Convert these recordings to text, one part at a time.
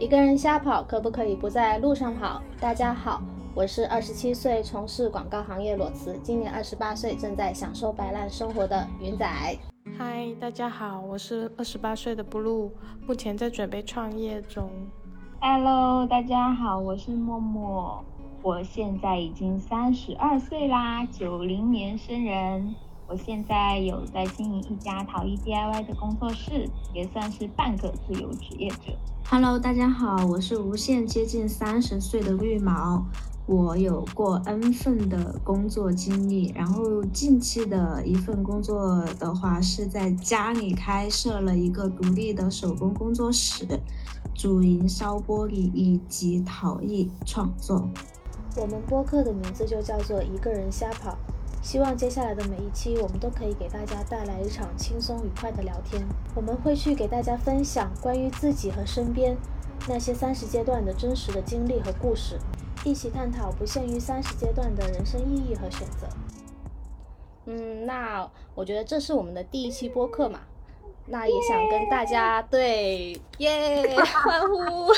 一个人瞎跑，可不可以不在路上跑？大家好，我是二十七岁，从事广告行业裸辞，今年二十八岁，正在享受摆烂生活的云仔。嗨，大家好，我是二十八岁的 blue，目前在准备创业中。Hello，大家好，我是默默，我现在已经三十二岁啦，九零年生人。我现在有在经营一家陶艺 DIY 的工作室，也算是半个自由职业者。Hello，大家好，我是无限接近三十岁的绿毛，我有过 N 份的工作经历，然后近期的一份工作的话是在家里开设了一个独立的手工工作室，主营烧玻璃以及陶艺创作。我们播客的名字就叫做一个人瞎跑。希望接下来的每一期，我们都可以给大家带来一场轻松愉快的聊天。我们会去给大家分享关于自己和身边那些三十阶段的真实的经历和故事，一起探讨不限于三十阶段的人生意义和选择。嗯，那我觉得这是我们的第一期播客嘛，那也想跟大家对耶 欢呼。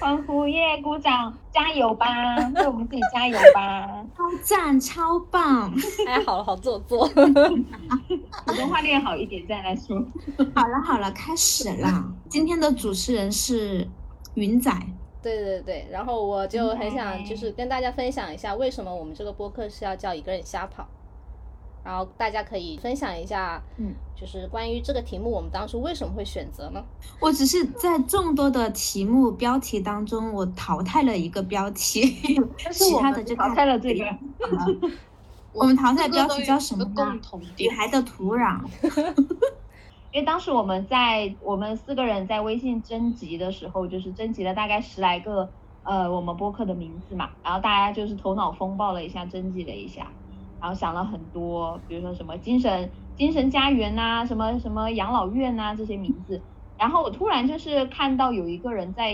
欢呼耶！鼓掌，加油吧！为我们自己加油吧！超赞，超棒！哎，好了，好做作。普通话练好一点再来说。好了好了，开始啦！今天的主持人是云仔。对对对，然后我就很想就是跟大家分享一下，为什么我们这个播客是要叫一个人瞎跑。然后大家可以分享一下，嗯，就是关于这个题目，我们当初为什么会选择呢？我只是在众多的题目标题当中，我淘汰了一个标题，其他的就淘汰了这个。我们淘汰标题叫什么呢？女孩的土壤。因为当时我们在我们四个人在微信征集的时候，就是征集了大概十来个呃我们播客的名字嘛，然后大家就是头脑风暴了一下，征集了一下。然后想了很多，比如说什么精神精神家园呐，什么什么养老院呐这些名字。然后我突然就是看到有一个人在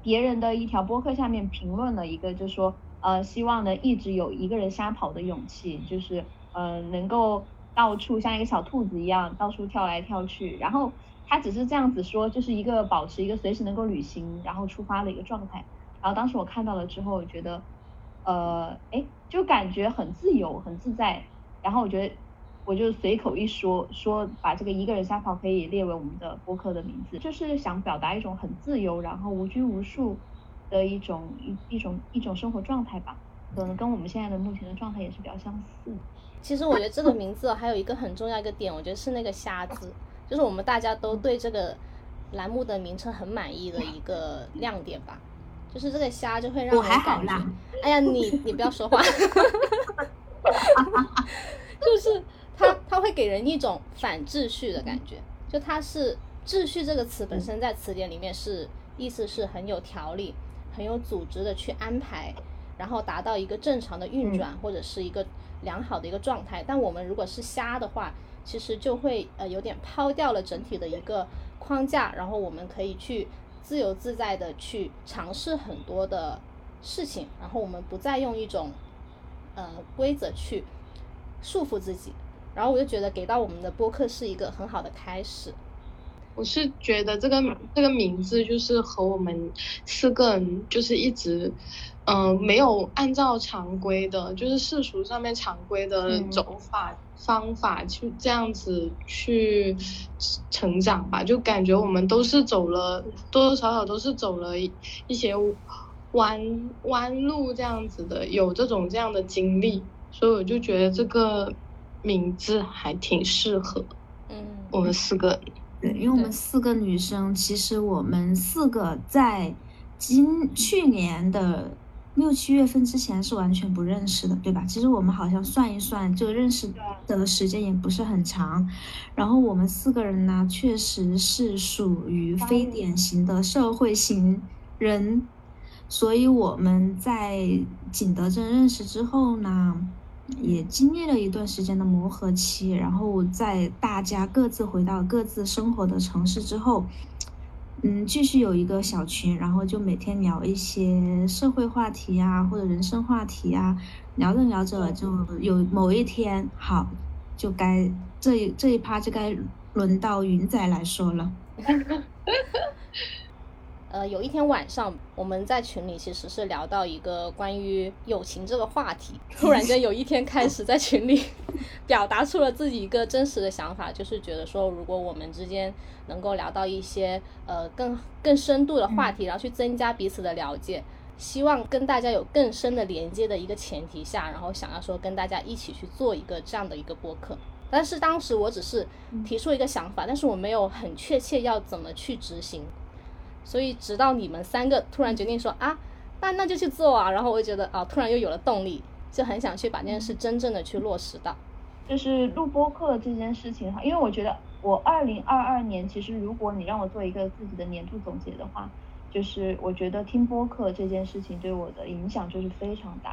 别人的一条播客下面评论了一个，就说呃希望呢一直有一个人瞎跑的勇气，就是呃能够到处像一个小兔子一样到处跳来跳去。然后他只是这样子说，就是一个保持一个随时能够旅行然后出发的一个状态。然后当时我看到了之后，我觉得。呃，哎，就感觉很自由，很自在。然后我觉得，我就随口一说，说把这个一个人瞎跑可以列为我们的播客的名字，就是想表达一种很自由，然后无拘无束的一种一一种一种生活状态吧。可能跟我们现在的目前的状态也是比较相似。其实我觉得这个名字还有一个很重要一个点，我觉得是那个“瞎”字，就是我们大家都对这个栏目的名称很满意的一个亮点吧。就是这个虾就会让我还好啦。哎呀，你你不要说话。就是它它会给人一种反秩序的感觉，就它是秩序这个词本身在词典里面是意思是很有条理、很有组织的去安排，然后达到一个正常的运转或者是一个良好的一个状态。但我们如果是虾的话，其实就会呃有点抛掉了整体的一个框架，然后我们可以去。自由自在的去尝试很多的事情，然后我们不再用一种呃规则去束缚自己，然后我就觉得给到我们的播客是一个很好的开始。我是觉得这个这个名字就是和我们四个人就是一直嗯没有按照常规的，就是世俗上面常规的走法。方法去这样子去成长吧，就感觉我们都是走了多多少少都是走了一些弯弯路这样子的，有这种这样的经历，所以我就觉得这个名字还挺适合，嗯，我们四个，对，因为我们四个女生，其实我们四个在今去年的。六七月份之前是完全不认识的，对吧？其实我们好像算一算，这个认识的时间也不是很长。然后我们四个人呢，确实是属于非典型的社会型人，所以我们在景德镇认识之后呢，也经历了一段时间的磨合期。然后在大家各自回到各自生活的城市之后。嗯，继续有一个小群，然后就每天聊一些社会话题啊，或者人生话题啊，聊着聊着就有某一天，好，就该这一这一趴就该轮到云仔来说了。呃，有一天晚上我们在群里其实是聊到一个关于友情这个话题，突然间有一天开始在群里 表达出了自己一个真实的想法，就是觉得说如果我们之间能够聊到一些呃更更深度的话题，然后去增加彼此的了解。希望跟大家有更深的连接的一个前提下，然后想要说跟大家一起去做一个这样的一个播客。但是当时我只是提出一个想法，但是我没有很确切要怎么去执行。所以直到你们三个突然决定说啊，那那就去做啊，然后我就觉得啊，突然又有了动力，就很想去把这件事真正的去落实到。就是录播课这件事情哈，因为我觉得我二零二二年其实如果你让我做一个自己的年度总结的话。就是我觉得听播客这件事情对我的影响就是非常大，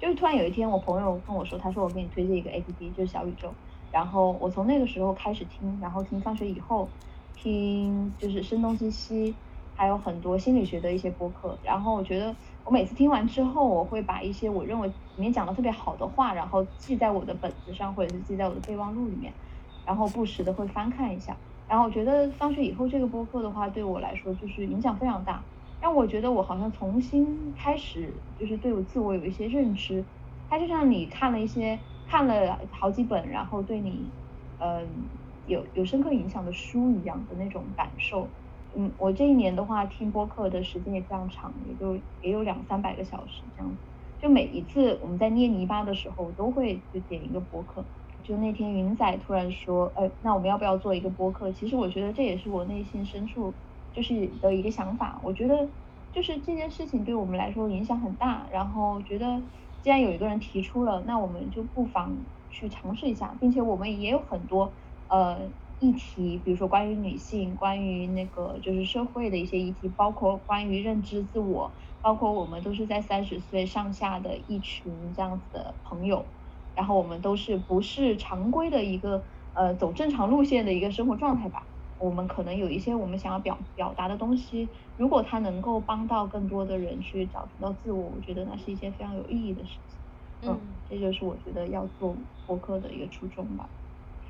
就是突然有一天我朋友跟我说，他说我给你推荐一个 A P P，就是小宇宙，然后我从那个时候开始听，然后听放学以后，听就是声东击西，还有很多心理学的一些播客，然后我觉得我每次听完之后，我会把一些我认为里面讲的特别好的话，然后记在我的本子上，或者是记在我的备忘录里面，然后不时的会翻看一下。然后我觉得放学以后这个播客的话，对我来说就是影响非常大，让我觉得我好像重新开始，就是对我自我有一些认知。它就像你看了一些看了好几本，然后对你，嗯，有有深刻影响的书一样的那种感受。嗯，我这一年的话听播客的时间也非常长，也就也有两三百个小时这样子。就每一次我们在捏泥巴的时候，都会就点一个播客。就那天云仔突然说，呃，那我们要不要做一个播客？其实我觉得这也是我内心深处就是的一个想法。我觉得就是这件事情对我们来说影响很大，然后觉得既然有一个人提出了，那我们就不妨去尝试一下，并且我们也有很多呃议题，比如说关于女性，关于那个就是社会的一些议题，包括关于认知自我，包括我们都是在三十岁上下的一群这样子的朋友。然后我们都是不是常规的一个呃走正常路线的一个生活状态吧？我们可能有一些我们想要表表达的东西，如果它能够帮到更多的人去找寻到自我，我觉得那是一件非常有意义的事情。嗯，这就是我觉得要做博客的一个初衷吧。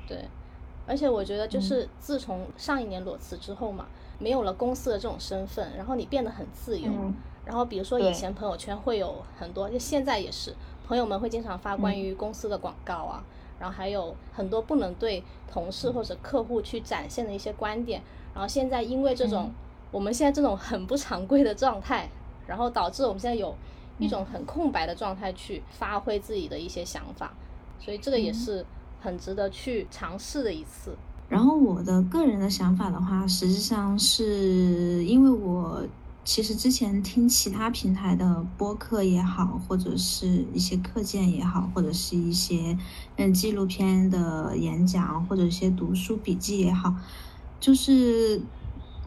对，而且我觉得就是自从上一年裸辞之后嘛，没有了公司的这种身份，然后你变得很自由。然后比如说以前朋友圈会有很多，就现在也是。朋友们会经常发关于公司的广告啊，然后还有很多不能对同事或者客户去展现的一些观点。然后现在因为这种我们现在这种很不常规的状态，然后导致我们现在有一种很空白的状态去发挥自己的一些想法，所以这个也是很值得去尝试的一次。然后我的个人的想法的话，实际上是因为我。其实之前听其他平台的播客也好，或者是一些课件也好，或者是一些嗯纪录片的演讲，或者一些读书笔记也好，就是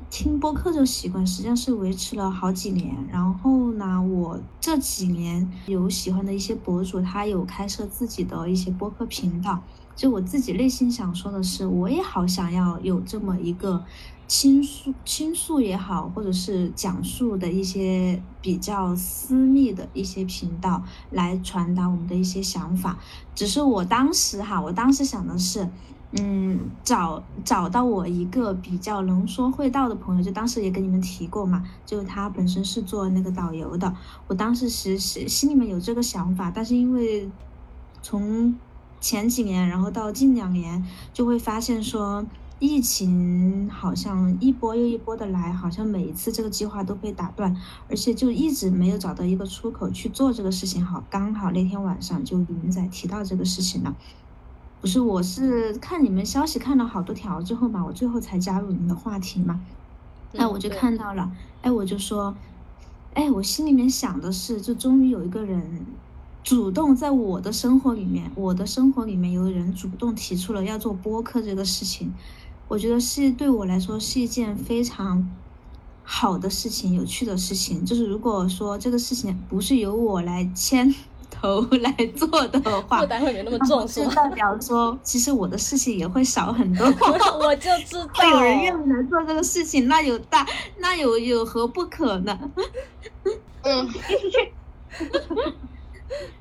听播客这个习惯实际上是维持了好几年。然后呢，我这几年有喜欢的一些博主，他有开设自己的一些播客频道。就我自己内心想说的是，我也好想要有这么一个。倾诉倾诉也好，或者是讲述的一些比较私密的一些频道来传达我们的一些想法。只是我当时哈，我当时想的是，嗯，找找到我一个比较能说会道的朋友，就当时也跟你们提过嘛，就他本身是做那个导游的。我当时其实心里面有这个想法，但是因为从前几年，然后到近两年，就会发现说。疫情好像一波又一波的来，好像每一次这个计划都被打断，而且就一直没有找到一个出口去做这个事情。好，刚好那天晚上就云仔提到这个事情了，不是，我是看你们消息看了好多条之后嘛，我最后才加入你们的话题嘛。哎，我就看到了，哎，我就说，哎，我心里面想的是，就终于有一个人主动在我的生活里面，我的生活里面有人主动提出了要做播客这个事情。我觉得是对我来说是一件非常好的事情，有趣的事情。就是如果说这个事情不是由我来牵 头来做的 话，负担会没那么重，是代表说其实我的事情也会少很多。我就知道有人愿意来做这个事情，那有大那有有何不可呢？嗯。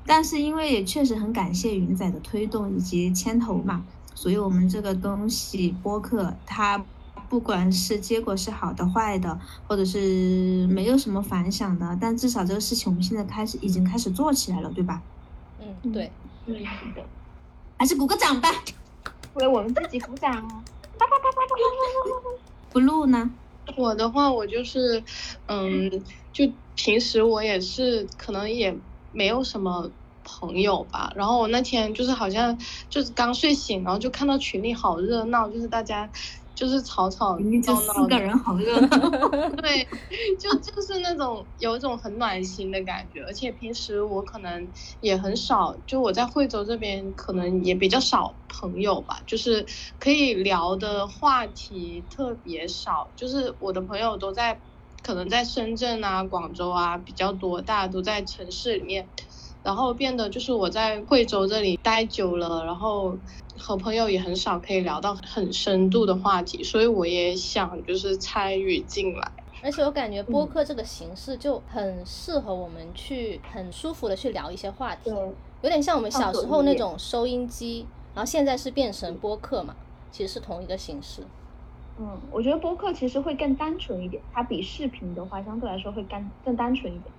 但是因为也确实很感谢云仔的推动以及牵头嘛。所以，我们这个东西播客，它不管是结果是好的坏的，或者是没有什么反响的，但至少这个事情我们现在开始已经开始做起来了，对吧？嗯，对，嗯，是的，还是鼓个掌吧。为我们自己鼓掌啊！不录呢？我的话，我就是，嗯，就平时我也是，可能也没有什么朋友吧。然后我那天就是好像就是刚睡醒，然后就看到群里好热闹，就是大家就是吵吵闹闹的。四个人，好热闹。对，就就是那种有一种很暖心的感觉，而且平时我可能也很少，就我在惠州这边可能也比较少朋友吧，就是可以聊的话题特别少，就是我的朋友都在，可能在深圳啊、广州啊比较多，大家都在城市里面。然后变得就是我在惠州这里待久了，然后和朋友也很少可以聊到很深度的话题，所以我也想就是参与进来。而且我感觉播客这个形式就很适合我们去很舒服的去聊一些话题，有点像我们小时候那种收音机，然后现在是变成播客嘛，其实是同一个形式。嗯，我觉得播客其实会更单纯一点，它比视频的话相对来说会更更单纯一点，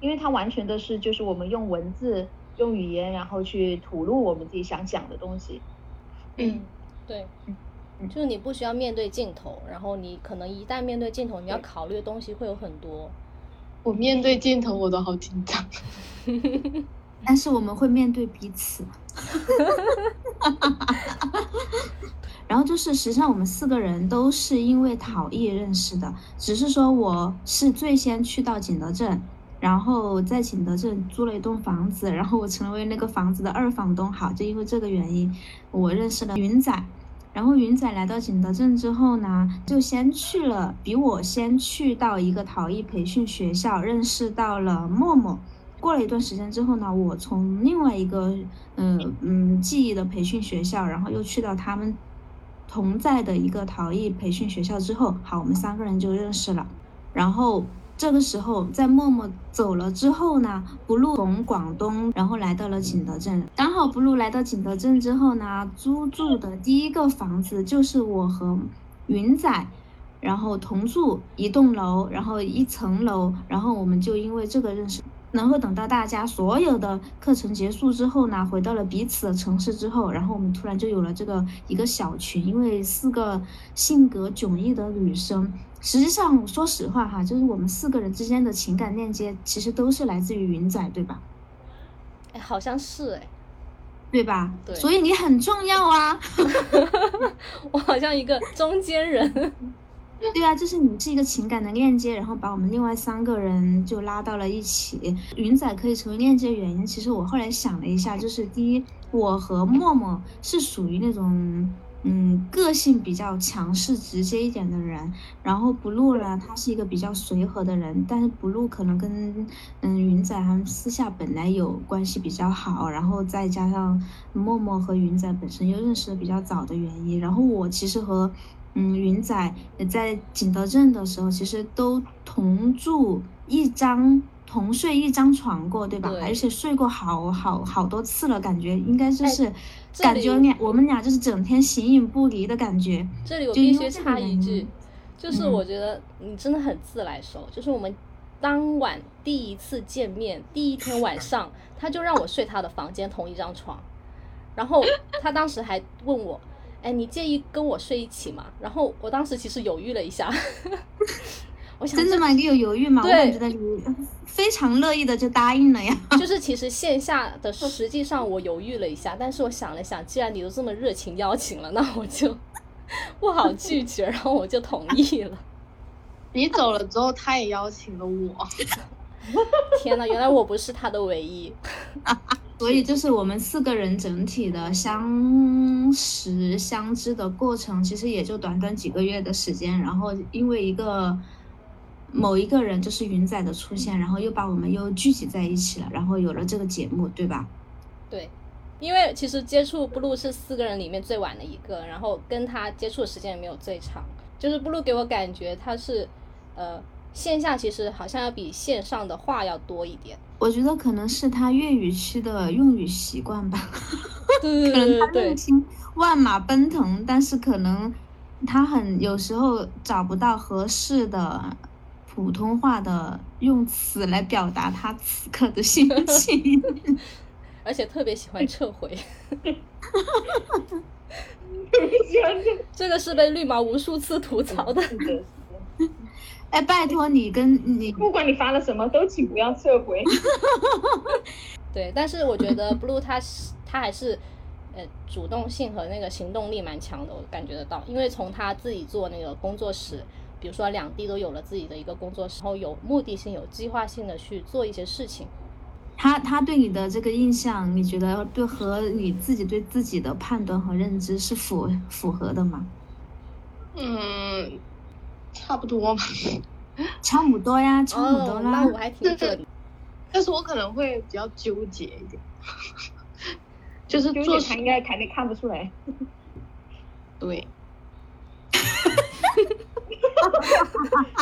因为它完全的是就是我们用文字、用语言，然后去吐露我们自己想讲的东西。嗯，对嗯，就是你不需要面对镜头，然后你可能一旦面对镜头，你要考虑的东西会有很多。我面对镜头我都好紧张。但是我们会面对彼此。然后就是，实际上我们四个人都是因为陶艺认识的，只是说我是最先去到景德镇，然后在景德镇租了一栋房子，然后我成为那个房子的二房东。好，就因为这个原因，我认识了云仔。然后云仔来到景德镇之后呢，就先去了，比我先去到一个陶艺培训学校，认识到了默默。过了一段时间之后呢，我从另外一个嗯嗯技艺的培训学校，然后又去到他们同在的一个陶艺培训学校之后，好，我们三个人就认识了。然后这个时候，在默默走了之后呢，不露从广东，然后来到了景德镇。刚好不露来到景德镇之后呢，租住的第一个房子就是我和云仔。然后同住一栋楼，然后一层楼，然后我们就因为这个认识。然后等到大家所有的课程结束之后呢，回到了彼此的城市之后，然后我们突然就有了这个一个小群，因为四个性格迥异的女生。实际上，说实话哈，就是我们四个人之间的情感链接，其实都是来自于云仔，对吧？哎，好像是哎，对吧？对所以你很重要啊。我好像一个中间人。对啊，就是你是一个情感的链接，然后把我们另外三个人就拉到了一起。云仔可以成为链接原因，其实我后来想了一下，就是第一，我和默默是属于那种嗯个性比较强势、直接一点的人，然后 blue 呢，他是一个比较随和的人，但是 blue 可能跟嗯云仔他们私下本来有关系比较好，然后再加上默默和云仔本身又认识的比较早的原因，然后我其实和嗯，云仔也在景德镇的时候，其实都同住一张、同睡一张床过，对吧？对而且睡过好好好多次了，感觉应该就哎是感觉俩我们俩就是整天形影不离的感觉。这里我必须插一句，就是嗯我觉得你真的很自来熟。就是我们当晚第一次见面，第一天晚上，他就让我睡他的房间同一张床，然后他当时还问我。哎，你介意跟我睡一起吗？然后我当时其实犹豫了一下，我想真的吗？你有犹豫吗？我对感觉得你非常乐意的就答应了呀。就是其实线下的 实际上我犹豫了一下，但是我想了想，既然你都这么热情邀请了，那我就不好拒绝，然后我就同意了。你走了之后，他也邀请了我。天呐，原来我不是他的唯一。所以就是我们四个人整体的相识相知的过程，其实也就短短几个月的时间。然后因为一个某一个人，就是云仔的出现，然后又把我们又聚集在一起了，然后有了这个节目，对吧？对，因为其实接触布鲁是四个人里面最晚的一个，然后跟他接触的时间也没有最长。就是布鲁给我感觉他是，呃，线下其实好像要比线上的话要多一点。我觉得可能是他粤语区的用语习惯吧，对 可能他内心万马奔腾，但是可能他很有时候找不到合适的普通话的用词来表达他此刻的心 情，而且特别喜欢撤回。这个是被绿毛无数次吐槽的。哎，拜托你跟你，不管你发了什么，都请不要撤回。对，但是我觉得 Blue 他是他还是呃主动性和那个行动力蛮强的，我感觉得到，因为从他自己做那个工作室，比如说两地都有了自己的一个工作室，然后有目的性、有计划性的去做一些事情。他他对你的这个印象，你觉得对和你自己对自己的判断和认知是符符合的吗？嗯，差不多吧。差不多呀，差不多啦。那我还挺准。但是我可能会比较纠结一点，就是做他应该肯定看不出来。对。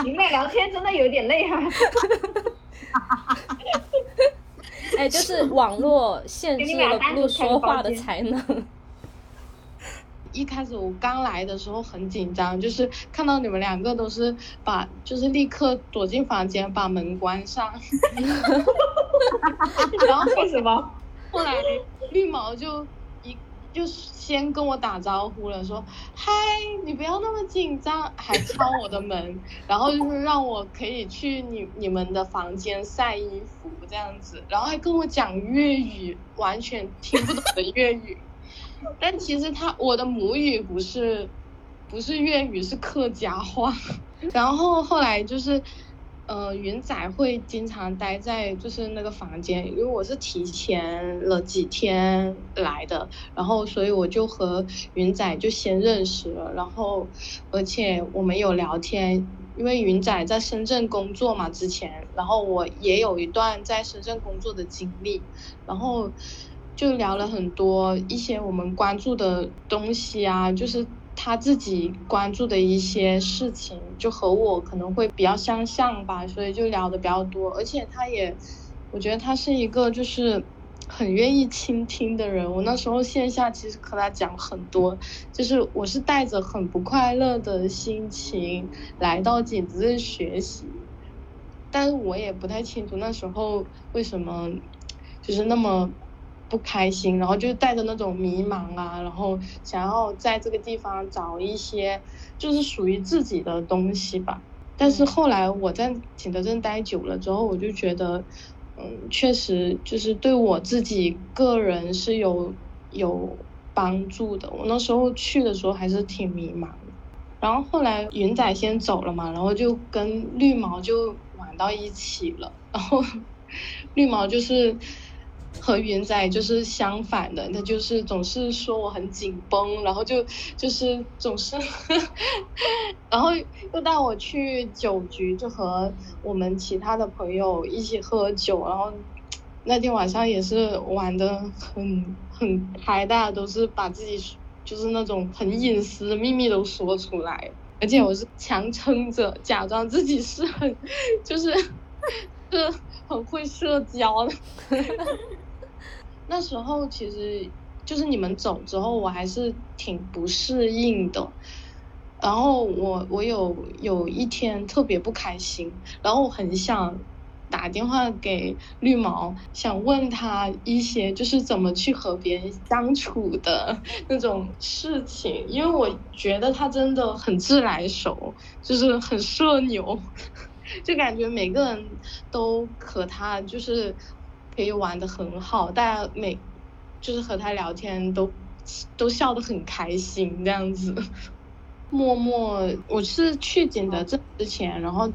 你们俩聊天真的有点累啊。哎，就是网络限制了不说话的才能。一开始我刚来的时候很紧张，就是看到你们两个都是把，就是立刻躲进房间把门关上。然后为什么？后来绿毛就一就先跟我打招呼了，说嗨，你不要那么紧张，还敲我的门，然后就是让我可以去你你们的房间晒衣服这样子，然后还跟我讲粤语，完全听不懂的粤语。但其实他我的母语不是不是粤语，是客家话。然后后来就是，呃，云仔会经常待在就是那个房间，因为我是提前了几天来的，然后所以我就和云仔就先认识了，然后而且我们有聊天，因为云仔在深圳工作嘛之前，然后我也有一段在深圳工作的经历，然后。就聊了很多一些我们关注的东西啊，就是他自己关注的一些事情，就和我可能会比较相像吧，所以就聊的比较多。而且他也，我觉得他是一个就是很愿意倾听的人。我那时候线下其实和他讲很多，就是我是带着很不快乐的心情来到景子镇学习，但是我也不太清楚那时候为什么就是那么。不开心，然后就带着那种迷茫啊，然后想要在这个地方找一些就是属于自己的东西吧。但是后来我在景德镇待久了之后，我就觉得，嗯，确实就是对我自己个人是有有帮助的。我那时候去的时候还是挺迷茫的。然后后来云仔先走了嘛，然后就跟绿毛就玩到一起了。然后 绿毛就是。和云仔就是相反的，他就是总是说我很紧绷，然后就就是总是，然后又带我去酒局，就和我们其他的朋友一起喝酒，然后那天晚上也是玩的很很嗨，大家都是把自己就是那种很隐私的秘密都说出来，而且我是强撑着假装自己是很 就是 是很会社交的。那时候其实就是你们走之后，我还是挺不适应的。然后我我有有一天特别不开心，然后我很想打电话给绿毛，想问他一些就是怎么去和别人相处的那种事情，因为我觉得他真的很自来熟，就是很社牛，就感觉每个人都和他就是。可以玩的很好，大家每就是和他聊天都都笑得很开心这样子。默默，我是去景德镇之前，然后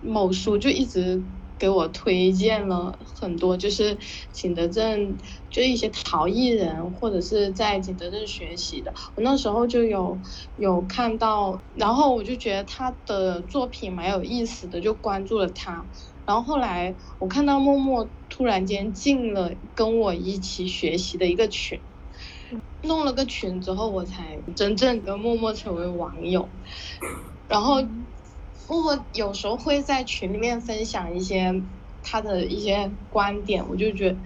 某书就一直给我推荐了很多，就是景德镇就一些陶艺人或者是在景德镇学习的。我那时候就有有看到，然后我就觉得他的作品蛮有意思的，就关注了他。然后后来我看到默默突然间进了跟我一起学习的一个群，弄了个群之后，我才真正跟默默成为网友。然后默默有时候会在群里面分享一些他的一些观点，我就觉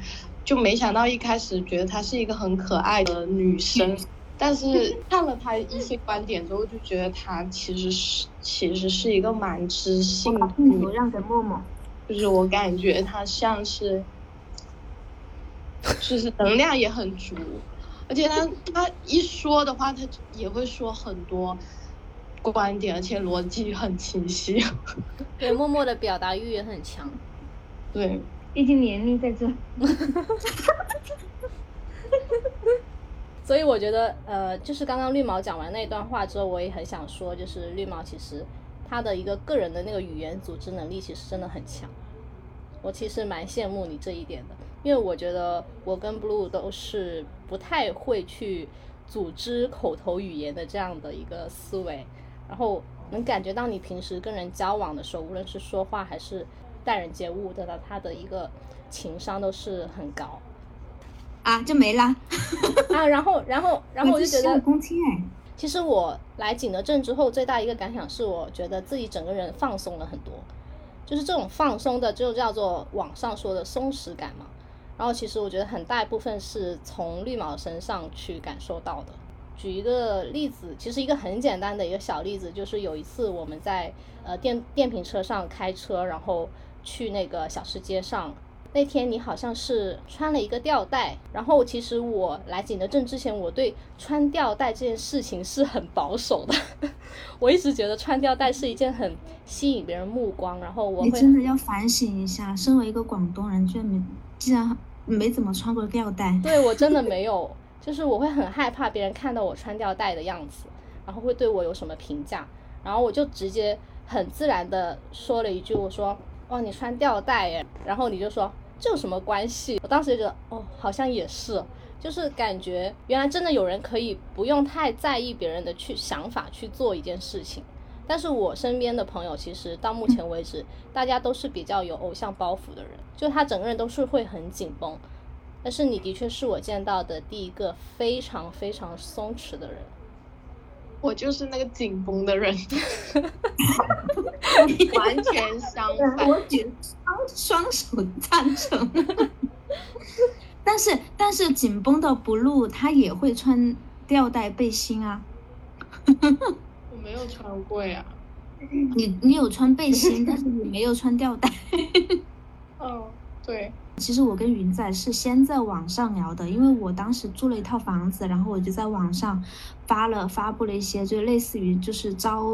就没想到一开始觉得她是一个很可爱的女生，但是看了她一些观点之后，就觉得她其实是其实是一个蛮知性的，让给默默，就是我感觉他像是，就是能量也很足，而且他他一说的话，他也会说很多观点，而且逻辑很清晰。对，默默的表达欲也很强。对，毕竟年龄在这。所以我觉得，呃，就是刚刚绿毛讲完那段话之后，我也很想说，就是绿毛其实他的一个个人的那个语言组织能力其实真的很强。我其实蛮羡慕你这一点的，因为我觉得我跟 Blue 都是不太会去组织口头语言的这样的一个思维，然后能感觉到你平时跟人交往的时候，无论是说话还是待人接物的，他的一个情商都是很高。啊，就没啦。啊，然后，然后，然后我就觉得，公哎。其实我来景德镇之后，最大一个感想是，我觉得自己整个人放松了很多。就是这种放松的，就叫做网上说的松弛感嘛。然后，其实我觉得很大一部分是从绿毛身上去感受到的。举一个例子，其实一个很简单的一个小例子，就是有一次我们在呃电电瓶车上开车，然后去那个小吃街上。那天你好像是穿了一个吊带，然后其实我来景德镇之前，我对穿吊带这件事情是很保守的。我一直觉得穿吊带是一件很吸引别人目光，然后我会真的要反省一下，身为一个广东人，居然没竟然没怎么穿过吊带。对我真的没有，就是我会很害怕别人看到我穿吊带的样子，然后会对我有什么评价，然后我就直接很自然的说了一句，我说：“哇，你穿吊带耶。”然后你就说。这有什么关系？我当时就觉得，哦，好像也是，就是感觉原来真的有人可以不用太在意别人的去想法去做一件事情。但是我身边的朋友，其实到目前为止，大家都是比较有偶像包袱的人，就他整个人都是会很紧绷。但是你的确是我见到的第一个非常非常松弛的人。我就是那个紧绷的人，完全相反。我举双双手赞成。但是但是紧绷的 blue，他也会穿吊带背心啊。我没有穿过呀。你你有穿背心，但是你没有穿吊带。哦，对。其实我跟云仔是先在网上聊的，因为我当时租了一套房子，然后我就在网上发了发布了一些，就类似于就是招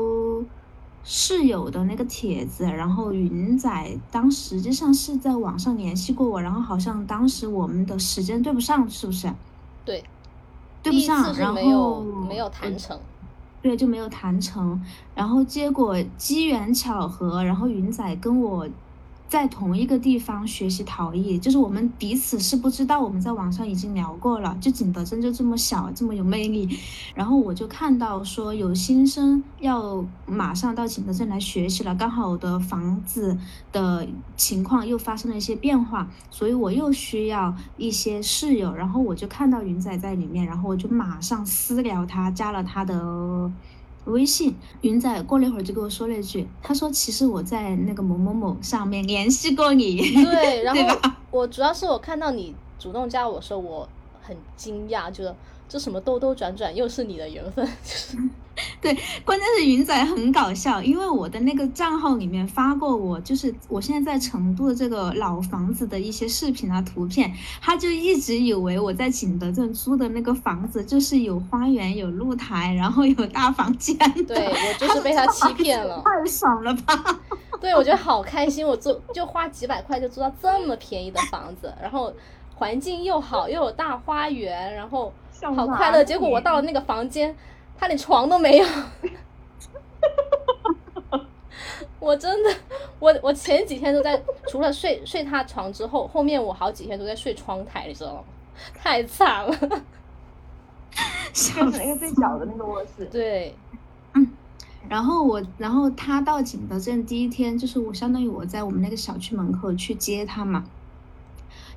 室友的那个帖子，然后云仔当实际上是在网上联系过我，然后好像当时我们的时间对不上，是不是？对，对不上，然后没有谈成，对，就没有谈成，然后结果机缘巧合，然后云仔跟我。在同一个地方学习陶艺，就是我们彼此是不知道，我们在网上已经聊过了。就景德镇就这么小，这么有魅力，然后我就看到说有新生要马上到景德镇来学习了，刚好我的房子的情况又发生了一些变化，所以我又需要一些室友，然后我就看到云仔在里面，然后我就马上私聊他，加了他的。微信云仔过了一会儿就跟我说了一句，他说其实我在那个某某某上面联系过你，对，然后我主要是我看到你主动加我说我很惊讶，觉得这什么兜兜转转又是你的缘分，就是。对，关键是云仔很搞笑，因为我的那个账号里面发过我，就是我现在在成都的这个老房子的一些视频啊、图片，他就一直以为我在景德镇租的那个房子就是有花园、有露台，然后有大房间。对我就是被他欺骗了，太爽了吧？对，我觉得好开心，我租就花几百块就租到这么便宜的房子，然后环境又好，又有大花园，然后好快乐。结果我到了那个房间。他连床都没有，我真的，我我前几天都在除了睡睡他床之后，后面我好几天都在睡窗台，你知道吗？太惨了，就是那个最小的那个卧室。对，嗯，然后我，然后他到景德镇第一天，就是我相当于我在我们那个小区门口去接他嘛。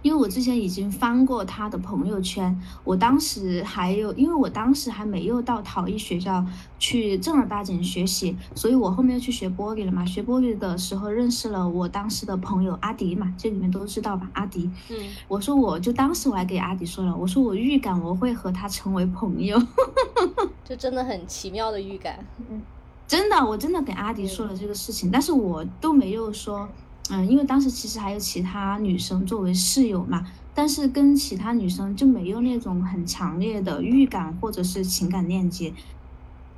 因为我之前已经翻过他的朋友圈，我当时还有，因为我当时还没有到陶艺学校去正儿八经学习，所以我后面又去学玻璃了嘛。学玻璃的时候认识了我当时的朋友阿迪嘛，这里面都知道吧？阿迪，嗯，我说我就当时我还给阿迪说了，我说我预感我会和他成为朋友，就真的很奇妙的预感。嗯真的，我真的给阿迪说了这个事情，但是我都没有说。嗯，因为当时其实还有其他女生作为室友嘛，但是跟其他女生就没有那种很强烈的预感或者是情感链接。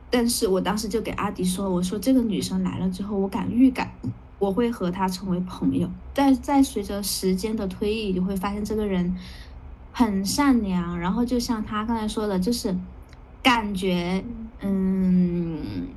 但是我当时就给阿迪说，我说这个女生来了之后，我敢预感我会和她成为朋友。但在随着时间的推移，你会发现这个人很善良，然后就像他刚才说的，就是感觉，嗯。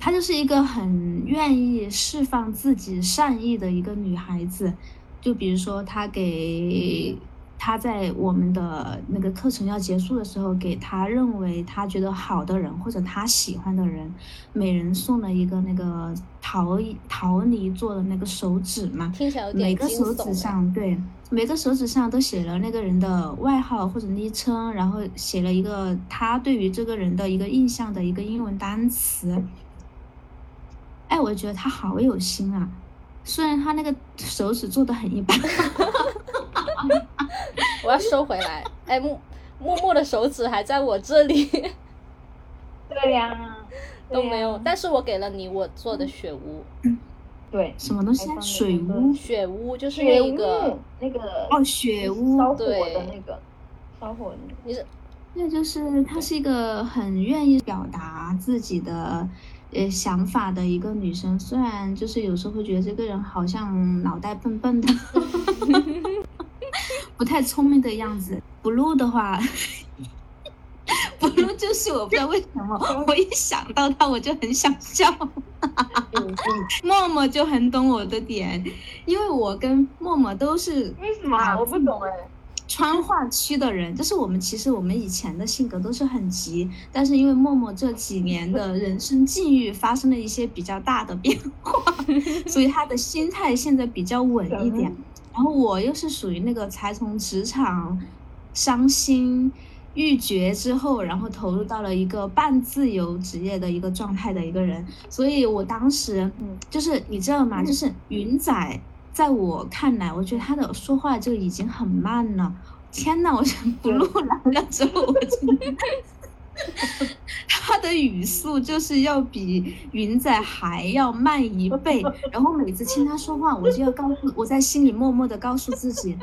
她就是一个很愿意释放自己善意的一个女孩子，就比如说她给她在我们的那个课程要结束的时候，给她认为她觉得好的人或者她喜欢的人，每人送了一个那个陶陶泥做的那个手指嘛，听起来有点每个手指上对，每个手指上都写了那个人的外号或者昵称，然后写了一个他对于这个人的一个印象的一个英文单词。哎，我觉得他好有心啊，虽然他那个手指做的很一般。我要收回来。哎，木默默的手指还在我这里。对呀，都没有。但是我给了你我做的雪屋。对，什么东西？水屋？雪屋就是那个那个哦，雪屋烧火的那个烧火的那个。你是？那就是他是一个很愿意表达自己的。呃，想法的一个女生，虽然就是有时候会觉得这个人好像脑袋笨笨的，不太聪明的样子。blue 的话，blue 就是我不知道为什么，我一想到他我就很想笑。默默就很懂我的点，因为我跟默默都是为什么我不懂哎。川化区的人，就是我们。其实我们以前的性格都是很急，但是因为默默这几年的人生境遇发生了一些比较大的变化，所以他的心态现在比较稳一点。然后我又是属于那个才从职场伤心欲绝之后，然后投入到了一个半自由职业的一个状态的一个人，所以我当时，就是你知道吗？就是云仔。在我看来，我觉得他的说话就已经很慢了。天呐，我不录来了之后，我真的他的语速就是要比云仔还要慢一倍。然后每次听他说话，我就要告诉我在心里默默的告诉自己，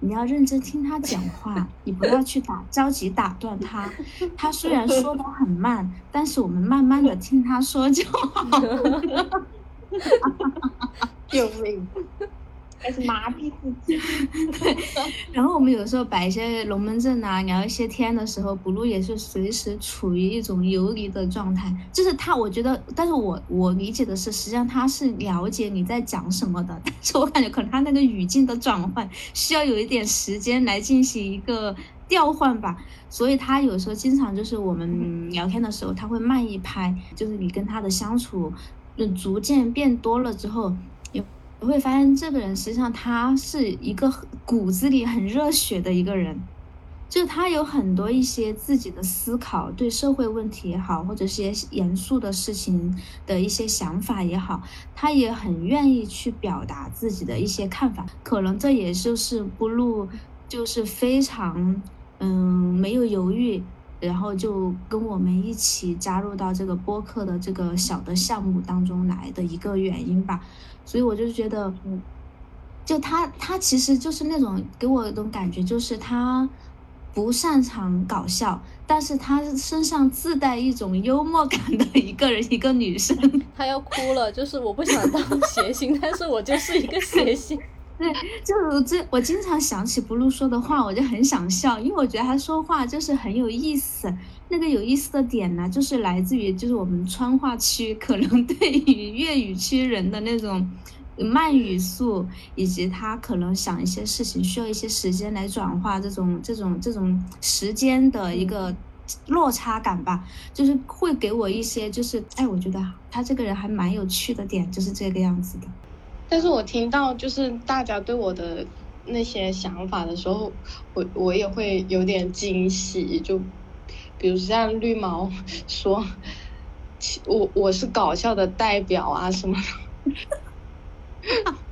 你要认真听他讲话，你不要去打着急打断他。他虽然说的很慢，但是我们慢慢的听他说就好了。救命！还是麻痹自己。对，然后我们有时候摆一些龙门阵啊，聊一些天的时候，不露也是随时处于一种游离的状态。就是他，我觉得，但是我我理解的是，实际上他是了解你在讲什么的，但是我感觉可能他那个语境的转换需要有一点时间来进行一个调换吧。所以他有时候经常就是我们聊天的时候，他会慢一拍，就是你跟他的相处。就逐渐变多了之后，你会发现这个人实际上他是一个骨子里很热血的一个人，就他有很多一些自己的思考，对社会问题也好，或者是些严肃的事情的一些想法也好，他也很愿意去表达自己的一些看法。可能这也就是不露，就是非常嗯没有犹豫。然后就跟我们一起加入到这个播客的这个小的项目当中来的一个原因吧，所以我就觉得，嗯，就他他其实就是那种给我一种感觉，就是他不擅长搞笑，但是他身上自带一种幽默感的一个人，一个女生。他要哭了，就是我不想当谐星，但是我就是一个谐星。对，就这，我经常想起不露说的话，我就很想笑，因为我觉得他说话就是很有意思。那个有意思的点呢，就是来自于就是我们川话区可能对于粤语区人的那种慢语速，以及他可能想一些事情需要一些时间来转化，这种这种这种时间的一个落差感吧，就是会给我一些就是哎，我觉得他这个人还蛮有趣的点，就是这个样子的。但是我听到就是大家对我的那些想法的时候，我我也会有点惊喜。就比如像绿毛说，我我是搞笑的代表啊什么的。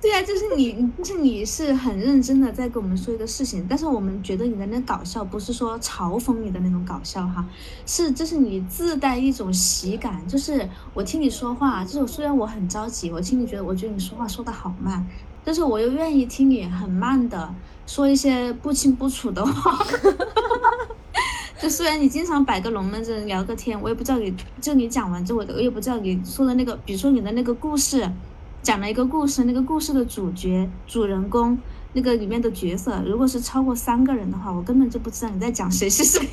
对啊，就是你，就是你是很认真的在跟我们说一个事情，但是我们觉得你的那搞笑不是说嘲讽你的那种搞笑哈，是就是你自带一种喜感，就是我听你说话，就是虽然我很着急，我听你觉得我觉得你说话说的好慢，但是我又愿意听你很慢的说一些不清不楚的话，就虽然你经常摆个龙门阵聊个天，我也不知道你就你讲完之后，我也不知道你说的那个，比如说你的那个故事。讲了一个故事，那个故事的主角、主人公，那个里面的角色，如果是超过三个人的话，我根本就不知道你在讲谁是谁。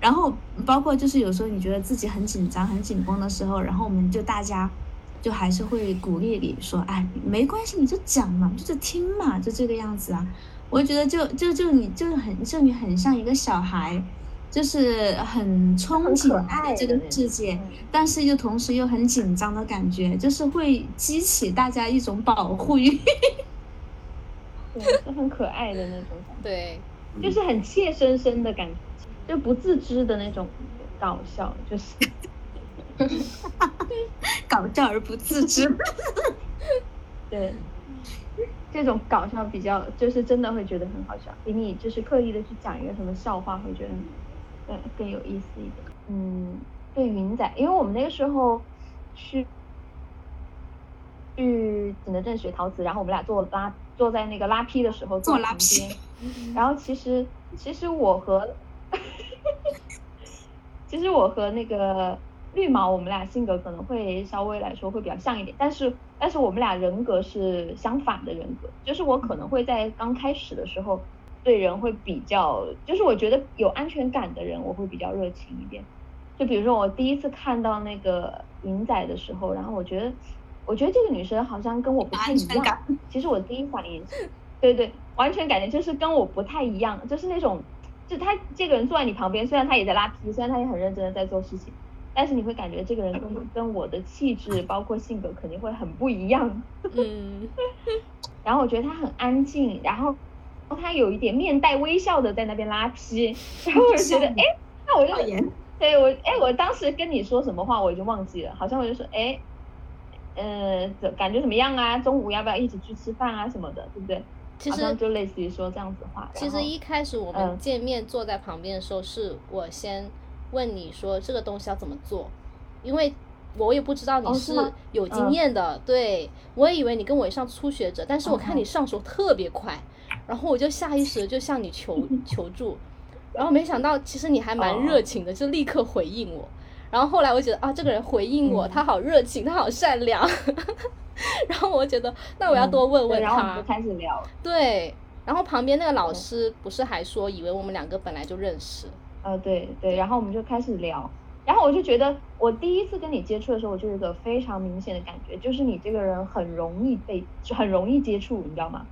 然后包括就是有时候你觉得自己很紧张、很紧绷的时候，然后我们就大家就还是会鼓励你说：“哎，没关系，你就讲嘛，就是听嘛，就这个样子啊。”我觉得就就就你就是很就你很像一个小孩。就是很憧憬爱这个世界，但是又同时又很紧张的感觉，就是会激起大家一种保护欲。对，是很可爱的那种感觉。对，就是很怯生生的感觉，就不自知的那种搞笑，就是 搞笑而不自知。对，这种搞笑比较，就是真的会觉得很好笑，比你就是刻意的去讲一个什么笑话，会觉得。更更有意思一点。嗯，对云仔，因为我们那个时候去去景德镇学陶瓷，然后我们俩坐拉坐在那个拉坯的时候坐拉坯，然后其实其实我和 其实我和那个绿毛，我们俩性格可能会稍微来说会比较像一点，但是但是我们俩人格是相反的人格，就是我可能会在刚开始的时候。对人会比较，就是我觉得有安全感的人，我会比较热情一点。就比如说我第一次看到那个云仔的时候，然后我觉得，我觉得这个女生好像跟我不太一样。其实我第一反应，对对，完全感觉就是跟我不太一样，就是那种，就他这个人坐在你旁边，虽然他也在拉皮，虽然他也很认真的在做事情，但是你会感觉这个人跟跟我的气质包括性格肯定会很不一样。嗯。然后我觉得他很安静，然后。然后他有一点面带微笑的在那边拉皮，然后我就觉得，哎，那我就，对我，哎，我当时跟你说什么话我已经忘记了，好像我就说，哎，呃，感觉怎么样啊？中午要不要一起去吃饭啊什么的，对不对？其实就类似于说这样子话。其实一开始我们见面坐在旁边的时候，是我先问你说这个东西要怎么做，因为我也不知道你是有经验的，对我也以为你跟我一样初学者，但是我看你上手特别快。然后我就下意识就向你求 求助，然后没想到其实你还蛮热情的，就立刻回应我。然后后来我觉得啊，这个人回应我，他好热情，他好善良。然后我觉得那我要多问问他。然后我们就开始聊。对，然后旁边那个老师不是还说以为我们两个本来就认识？呃，对对，然后我们就开始聊。然后我就觉得我第一次跟你接触的时候，我就有一个非常明显的感觉，就是你这个人很容易被，很容易接触，你知道吗？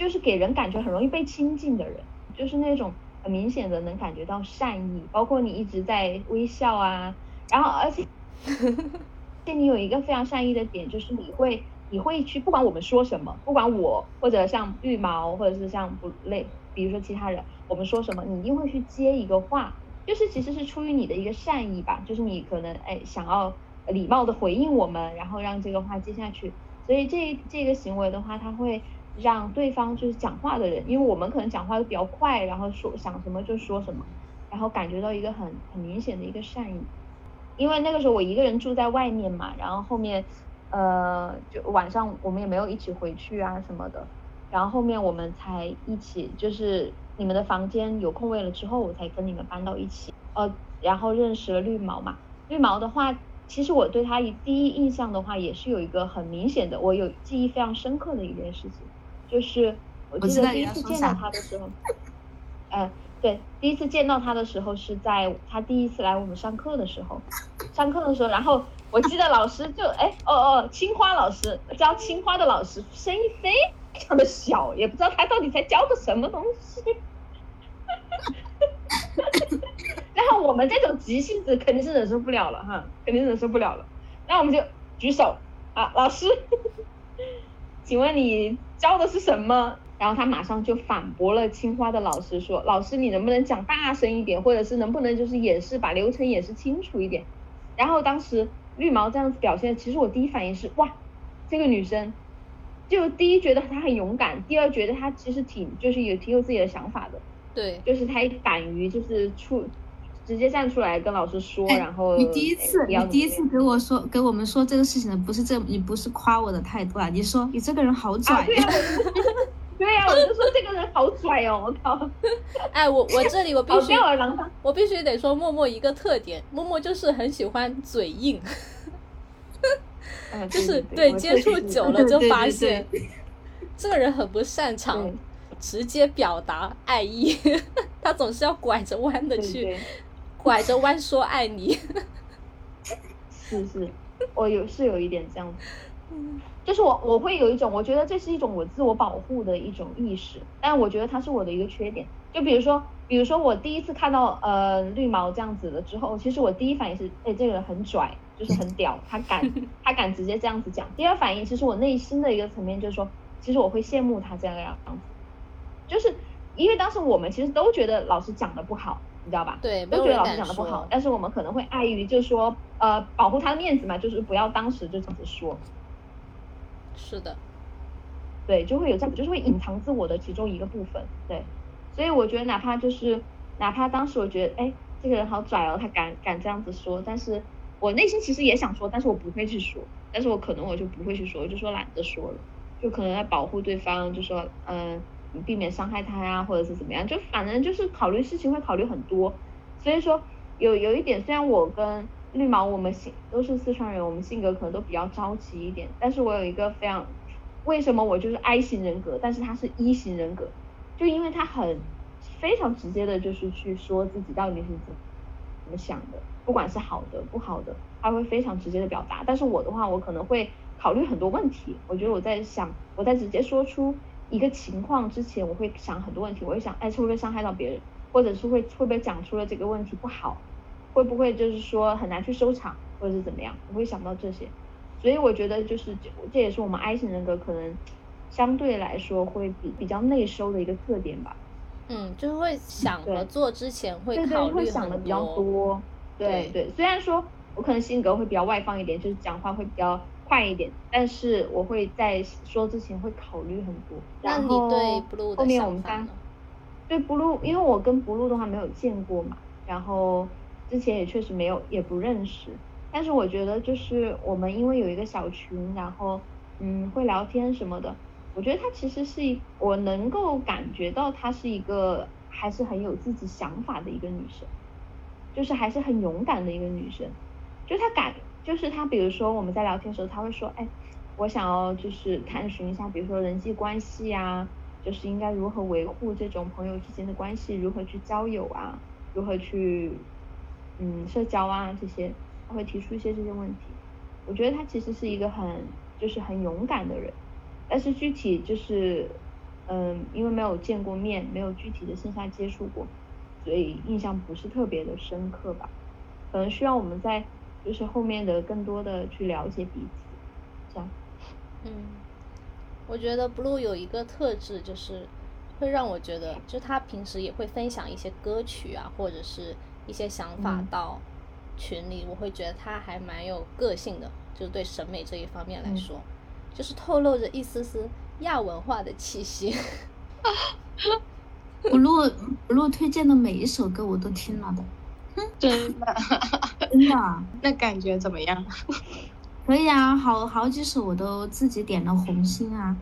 就是给人感觉很容易被亲近的人，就是那种很明显的能感觉到善意，包括你一直在微笑啊，然后而且，且你有一个非常善意的点，就是你会你会去不管我们说什么，不管我或者像绿毛或者是像不类，比如说其他人，我们说什么，你一定会去接一个话，就是其实是出于你的一个善意吧，就是你可能哎想要礼貌的回应我们，然后让这个话接下去，所以这这个行为的话，他会。让对方就是讲话的人，因为我们可能讲话都比较快，然后说想什么就说什么，然后感觉到一个很很明显的一个善意。因为那个时候我一个人住在外面嘛，然后后面呃就晚上我们也没有一起回去啊什么的，然后后面我们才一起就是你们的房间有空位了之后，我才跟你们搬到一起，呃，然后认识了绿毛嘛。绿毛的话，其实我对他第一印象的话，也是有一个很明显的，我有记忆非常深刻的一件事情。就是我记得第一次见到他的时候，嗯，对，第一次见到他的时候是在他第一次来我们上课的时候，上课的时候，然后我记得老师就哎哦哦，青花老师教青花的老师声音非常的小，也不知道他到底在教个什么东西，然后我们这种急性子肯定是忍受不了了哈，肯定忍受不了了，那我们就举手啊，老师。请问你教的是什么？然后他马上就反驳了青花的老师说：“老师，你能不能讲大声一点，或者是能不能就是演示把流程演示清楚一点？”然后当时绿毛这样子表现，其实我第一反应是哇，这个女生，就第一觉得她很勇敢，第二觉得她其实挺就是也挺有自己的想法的。对，就是她敢于就是出直接站出来跟老师说，然后你第一次你第一次给我说给我们说这个事情的不是这你不是夸我的态度啊，你说你这个人好拽。对呀，我就说这个人好拽哦！我靠！哎，我我这里我 必须，我必须得说默默一个特点，默默就是很喜欢嘴硬，就是对接触久了就发现，这个人很不擅长直接表达爱意，他总是要拐着弯的去，拐着弯说爱你。是是，我有是有一点这样子。就是我我会有一种，我觉得这是一种我自我保护的一种意识，但我觉得它是我的一个缺点。就比如说，比如说我第一次看到呃绿毛这样子了之后，其实我第一反应是，哎，这个人很拽，就是很屌，他敢 他敢直接这样子讲。第二反应，其实我内心的一个层面就是说，其实我会羡慕他这样样子，就是因为当时我们其实都觉得老师讲的不好，你知道吧？对，都觉得老师讲的不好，但是我们可能会碍于就是说呃保护他的面子嘛，就是不要当时就这样子说。是的，对，就会有这样，就是会隐藏自我的其中一个部分，对，所以我觉得哪怕就是，哪怕当时我觉得，哎，这个人好拽哦，他敢敢这样子说，但是我内心其实也想说，但是我不会去说，但是我可能我就不会去说，我就说懒得说了，就可能在保护对方，就说，嗯，避免伤害他呀，或者是怎么样，就反正就是考虑事情会考虑很多，所以说有有一点，虽然我跟。绿毛，我们性都是四川人，我们性格可能都比较着急一点。但是我有一个非常，为什么我就是 I 型人格，但是他是一型人格，就因为他很非常直接的，就是去说自己到底是怎怎么想的，不管是好的不好的，他会非常直接的表达。但是我的话，我可能会考虑很多问题。我觉得我在想，我在直接说出一个情况之前，我会想很多问题。我会想，哎，会不会伤害到别人，或者是会会不会讲出了这个问题不好。会不会就是说很难去收场，或者是怎么样？我会想到这些，所以我觉得就是这这也是我们 I 型人格可能相对来说会比比较内收的一个特点吧。嗯，就是会想和做之前会考虑会想的比较多。对对，虽然说我可能性格会比较外放一点，就是讲话会比较快一点，但是我会在说之前会考虑很多。那你对 Blue 后面我们三对 Blue，因为我跟 Blue 的话没有见过嘛，然后。之前也确实没有，也不认识，但是我觉得就是我们因为有一个小群，然后嗯会聊天什么的，我觉得她其实是一，我能够感觉到她是一个还是很有自己想法的一个女生，就是还是很勇敢的一个女生，就她敢，就是他比如说我们在聊天的时候，他会说，哎，我想要就是探寻一下，比如说人际关系啊，就是应该如何维护这种朋友之间的关系，如何去交友啊，如何去。嗯，社交啊这些，他会提出一些这些问题。我觉得他其实是一个很就是很勇敢的人，但是具体就是，嗯，因为没有见过面，没有具体的线下接触过，所以印象不是特别的深刻吧。可能需要我们在就是后面的更多的去了解彼此，这样。嗯，我觉得 Blue 有一个特质就是，会让我觉得，就他平时也会分享一些歌曲啊，或者是。一些想法到群里，我会觉得他还蛮有个性的，就是对审美这一方面来说，就是透露着一丝丝亚文化的气息。不录不录推荐的每一首歌我都听了的，真 的真的。那感觉怎么样？可以啊，好好几首我都自己点了红心啊，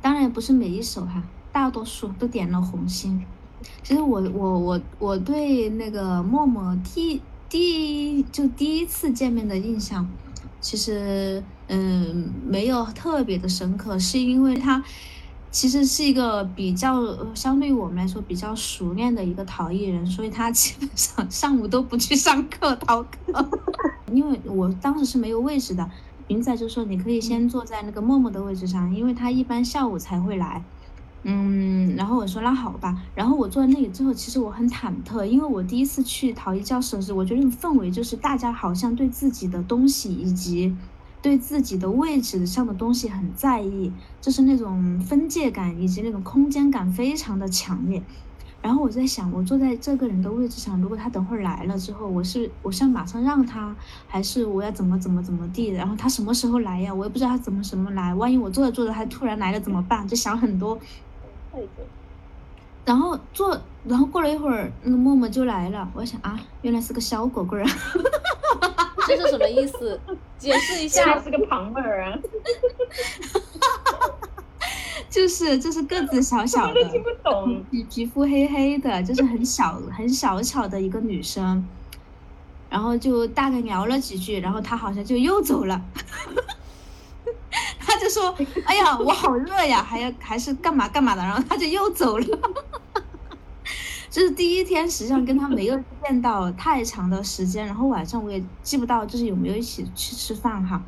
当然不是每一首哈，大多数都点了红心。其实我我我我对那个默默第第就第一次见面的印象，其实嗯没有特别的深刻，是因为他其实是一个比较相对于我们来说比较熟练的一个陶艺人，所以他基本上上午都不去上课逃课，因为我当时是没有位置的，云仔就说你可以先坐在那个默默的位置上，因为他一般下午才会来。嗯，然后我说那好吧，然后我坐在那里之后，其实我很忐忑，因为我第一次去陶艺教室的时候，我觉得那种氛围就是大家好像对自己的东西以及对自己的位置上的东西很在意，就是那种分界感以及那种空间感非常的强烈。然后我在想，我坐在这个人的位置上，如果他等会儿来了之后，我是我是要马上让他，还是我要怎么怎么怎么地？然后他什么时候来呀？我也不知道他怎么什么来，万一我坐着坐着他突然来了怎么办？就想很多。然后坐，然后过了一会儿，那个默默就来了。我想啊，原来是个小果果啊！这是什么意思？解释一下。是个旁儿啊。就是就是个子小小的，听不懂。皮皮肤黑黑的，就是很小 很小巧的一个女生。然后就大概聊了几句，然后她好像就又走了。她就说：“哎呀，我好热呀，还要还是干嘛干嘛的。”然后她就又走了。这是第一天，实际上跟他没有见到太长的时间，然后晚上我也记不到就是有没有一起去吃饭哈。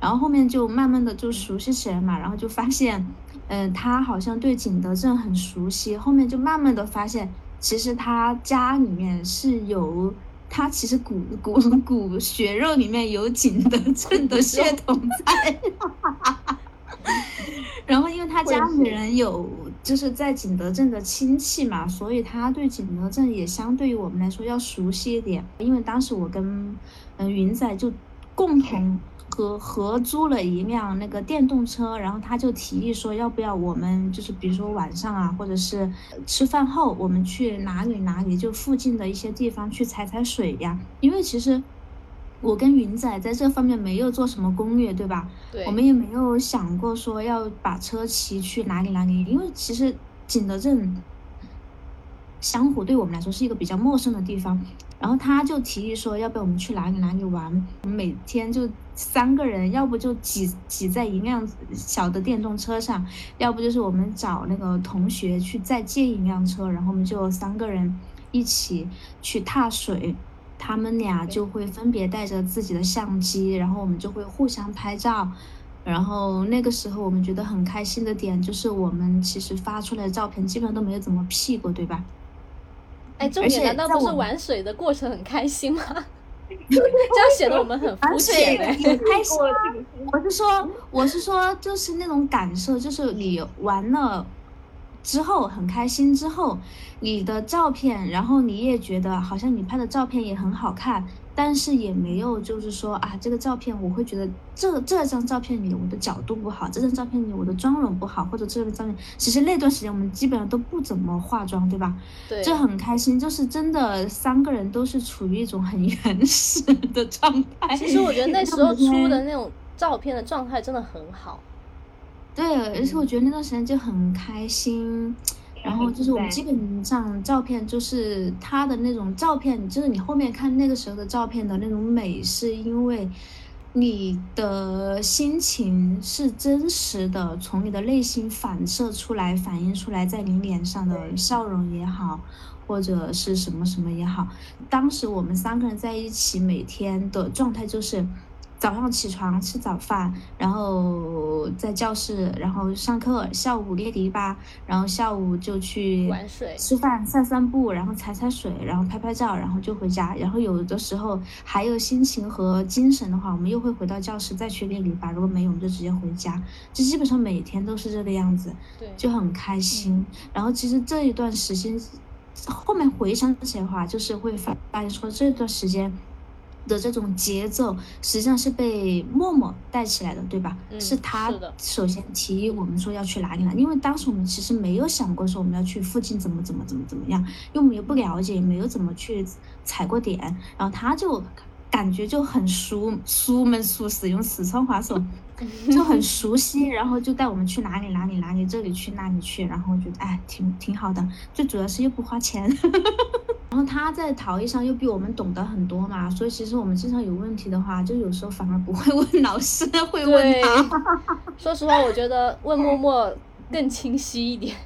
然后后面就慢慢的就熟悉起来嘛，然后就发现，嗯，他好像对景德镇很熟悉。后面就慢慢的发现，其实他家里面是有。他其实骨骨骨血肉里面有景德镇的血统在，然后因为他家里人有就是在景德镇的亲戚嘛，所以他对景德镇也相对于我们来说要熟悉一点。因为当时我跟嗯云仔就共同。合合租了一辆那个电动车，然后他就提议说，要不要我们就是比如说晚上啊，或者是吃饭后，我们去哪里哪里，就附近的一些地方去踩踩水呀？因为其实我跟云仔在这方面没有做什么攻略，对吧？对。我们也没有想过说要把车骑去哪里哪里，因为其实景德镇。湘湖对我们来说是一个比较陌生的地方，然后他就提议说，要不要我们去哪里哪里玩？我们每天就三个人，要不就挤挤在一辆小的电动车上，要不就是我们找那个同学去再借一辆车，然后我们就三个人一起去踏水，他们俩就会分别带着自己的相机，然后我们就会互相拍照，然后那个时候我们觉得很开心的点就是我们其实发出来的照片基本上都没有怎么 P 过，对吧？哎，重点难道不是玩水的过程很开心吗？这样显得我们很肤浅很开心。我是说，我是说，就是那种感受，就是你玩了之后很开心，之后你的照片，然后你也觉得好像你拍的照片也很好看。但是也没有，就是说啊，这个照片我会觉得这这张照片里我的角度不好，这张照片里我的妆容不好，或者这张照片，其实那段时间我们基本上都不怎么化妆，对吧？对，就很开心，就是真的三个人都是处于一种很原始的状态。其实我觉得那时候出的那种照片的状态真的很好。对，而且我觉得那段时间就很开心。然后就是我们基本上照片，就是他的那种照片，就是你后面看那个时候的照片的那种美，是因为你的心情是真实的，从你的内心反射出来、反映出来，在你脸上的笑容也好，或者是什么什么也好。当时我们三个人在一起，每天的状态就是。早上起床吃早饭，然后在教室，然后上课。下午练泥巴，然后下午就去玩水、吃饭、散散步，然后踩踩水，然后拍拍照，然后就回家。然后有的时候还有心情和精神的话，我们又会回到教室再去练泥巴。如果没有，我们就直接回家。就基本上每天都是这个样子，对，就很开心。然后其实这一段时间，后面回想起来的话，就是会发发现说这段时间。的这种节奏实际上是被默默带起来的，对吧？是他首先提议我们说要去哪里了，因为当时我们其实没有想过说我们要去附近怎么怎么怎么怎么样，因为我们也不了解，也没有怎么去踩过点，然后他就。感觉就很熟熟门熟使，用四川话说 就很熟悉，然后就带我们去哪里哪里哪里，这里去那里去，然后我觉得哎挺挺好的，最主要是又不花钱，然后他在陶艺上又比我们懂得很多嘛，所以其实我们经常有问题的话，就有时候反而不会问老师，会问他。说实话，我觉得问默默更清晰一点。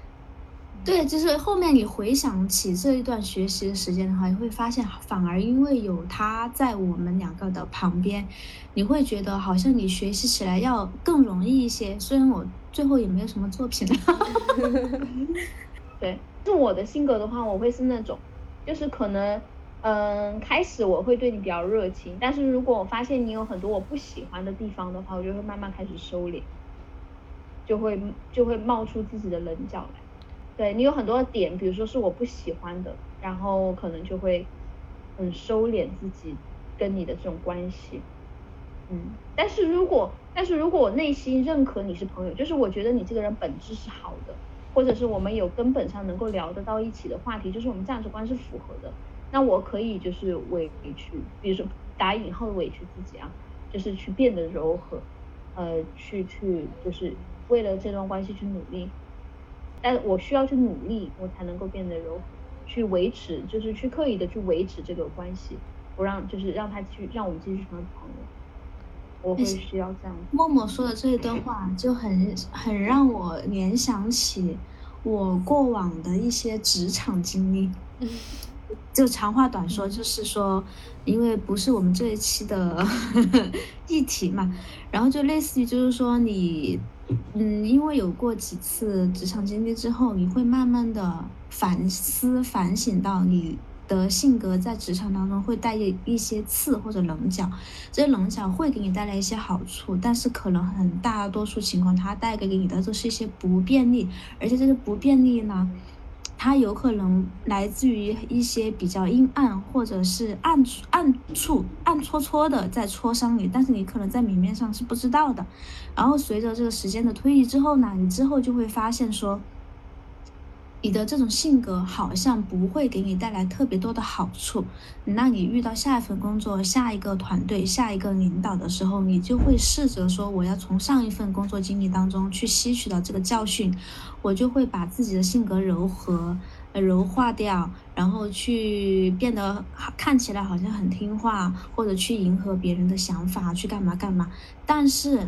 对，就是后面你回想起这一段学习的时间的话，你会发现，反而因为有他在我们两个的旁边，你会觉得好像你学习起来要更容易一些。虽然我最后也没有什么作品。对，就我的性格的话，我会是那种，就是可能，嗯，开始我会对你比较热情，但是如果我发现你有很多我不喜欢的地方的话，我就会慢慢开始收敛，就会就会冒出自己的棱角来。对你有很多点，比如说是我不喜欢的，然后可能就会嗯收敛自己跟你的这种关系。嗯，但是如果但是如果我内心认可你是朋友，就是我觉得你这个人本质是好的，或者是我们有根本上能够聊得到一起的话题，就是我们价值观是符合的。那我可以就是委屈，比如说打引号的委屈自己啊，就是去变得柔和，呃，去去就是为了这段关系去努力，但我需要去努力，我才能够变得柔，去维持，就是去刻意的去维持这个关系，不让就是让他去让我们继续成为朋友，我会需要这样。默默说的这一段话就很很让我联想起我过往的一些职场经历。就长话短说，就是说，因为不是我们这一期的 议题嘛，然后就类似于就是说你，嗯，因为有过几次职场经历之后，你会慢慢的反思反省到你的性格在职场当中会带一一些刺或者棱角，这些棱角会给你带来一些好处，但是可能很大多数情况它带给给你的都是一些不便利，而且这个不便利呢。它有可能来自于一些比较阴暗，或者是暗暗处暗戳戳的在戳伤你，但是你可能在明面上是不知道的。然后随着这个时间的推移之后呢，你之后就会发现说。你的这种性格好像不会给你带来特别多的好处，那你遇到下一份工作、下一个团队、下一个领导的时候，你就会试着说，我要从上一份工作经历当中去吸取到这个教训，我就会把自己的性格柔和、柔化掉，然后去变得看起来好像很听话，或者去迎合别人的想法，去干嘛干嘛。但是，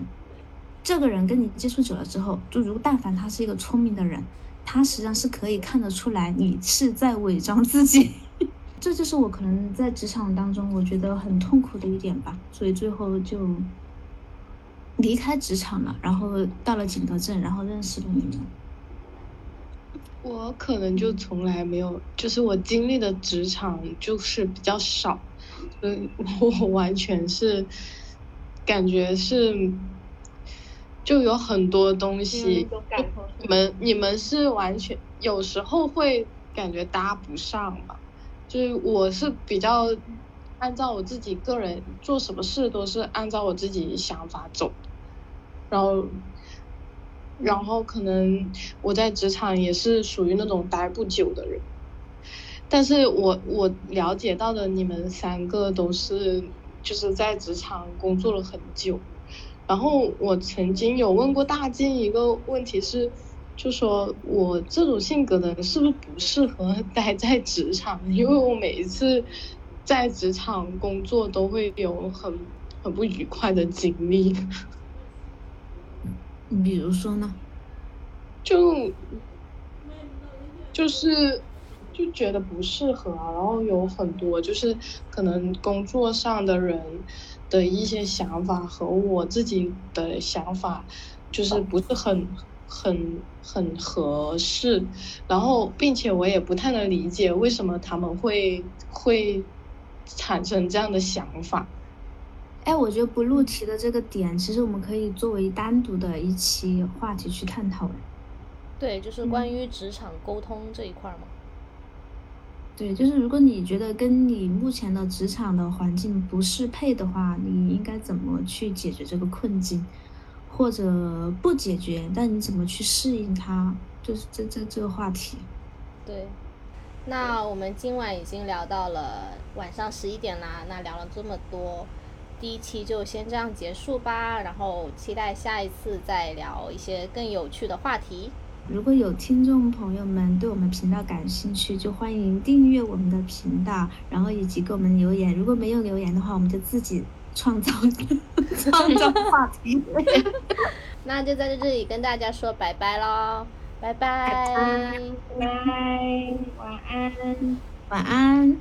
这个人跟你接触久了之后，就如但凡他是一个聪明的人。他实际上是可以看得出来，你是在伪装自己，这就是我可能在职场当中我觉得很痛苦的一点吧，所以最后就离开职场了，然后到了景德镇，然后认识了你们。我可能就从来没有，就是我经历的职场就是比较少，嗯，我完全是感觉是。就有很多东西，你们你们是完全有时候会感觉搭不上嘛？就是我是比较按照我自己个人做什么事都是按照我自己想法走，然后然后可能我在职场也是属于那种待不久的人，但是我我了解到的你们三个都是就是在职场工作了很久。然后我曾经有问过大金一个问题是，就说我这种性格的人是不是不适合 待在职场？因为我每一次在职场工作都会有很很不愉快的经历。比如说呢？就就是就觉得不适合啊，然后有很多就是可能工作上的人。的一些想法和我自己的想法，就是不是很很很合适，然后并且我也不太能理解为什么他们会会产生这样的想法。哎，我觉得不录题的这个点，其实我们可以作为单独的一期话题去探讨。对，就是关于职场沟通这一块嘛。对，就是如果你觉得跟你目前的职场的环境不适配的话，你应该怎么去解决这个困境，或者不解决，但你怎么去适应它，就是这这这个话题。对，那我们今晚已经聊到了晚上十一点啦，那聊了这么多，第一期就先这样结束吧，然后期待下一次再聊一些更有趣的话题。如果有听众朋友们对我们频道感兴趣，就欢迎订阅我们的频道，然后以及给我们留言。如果没有留言的话，我们就自己创造创造话题。那就在这里跟大家说拜拜喽，拜拜，拜拜，晚安，晚安。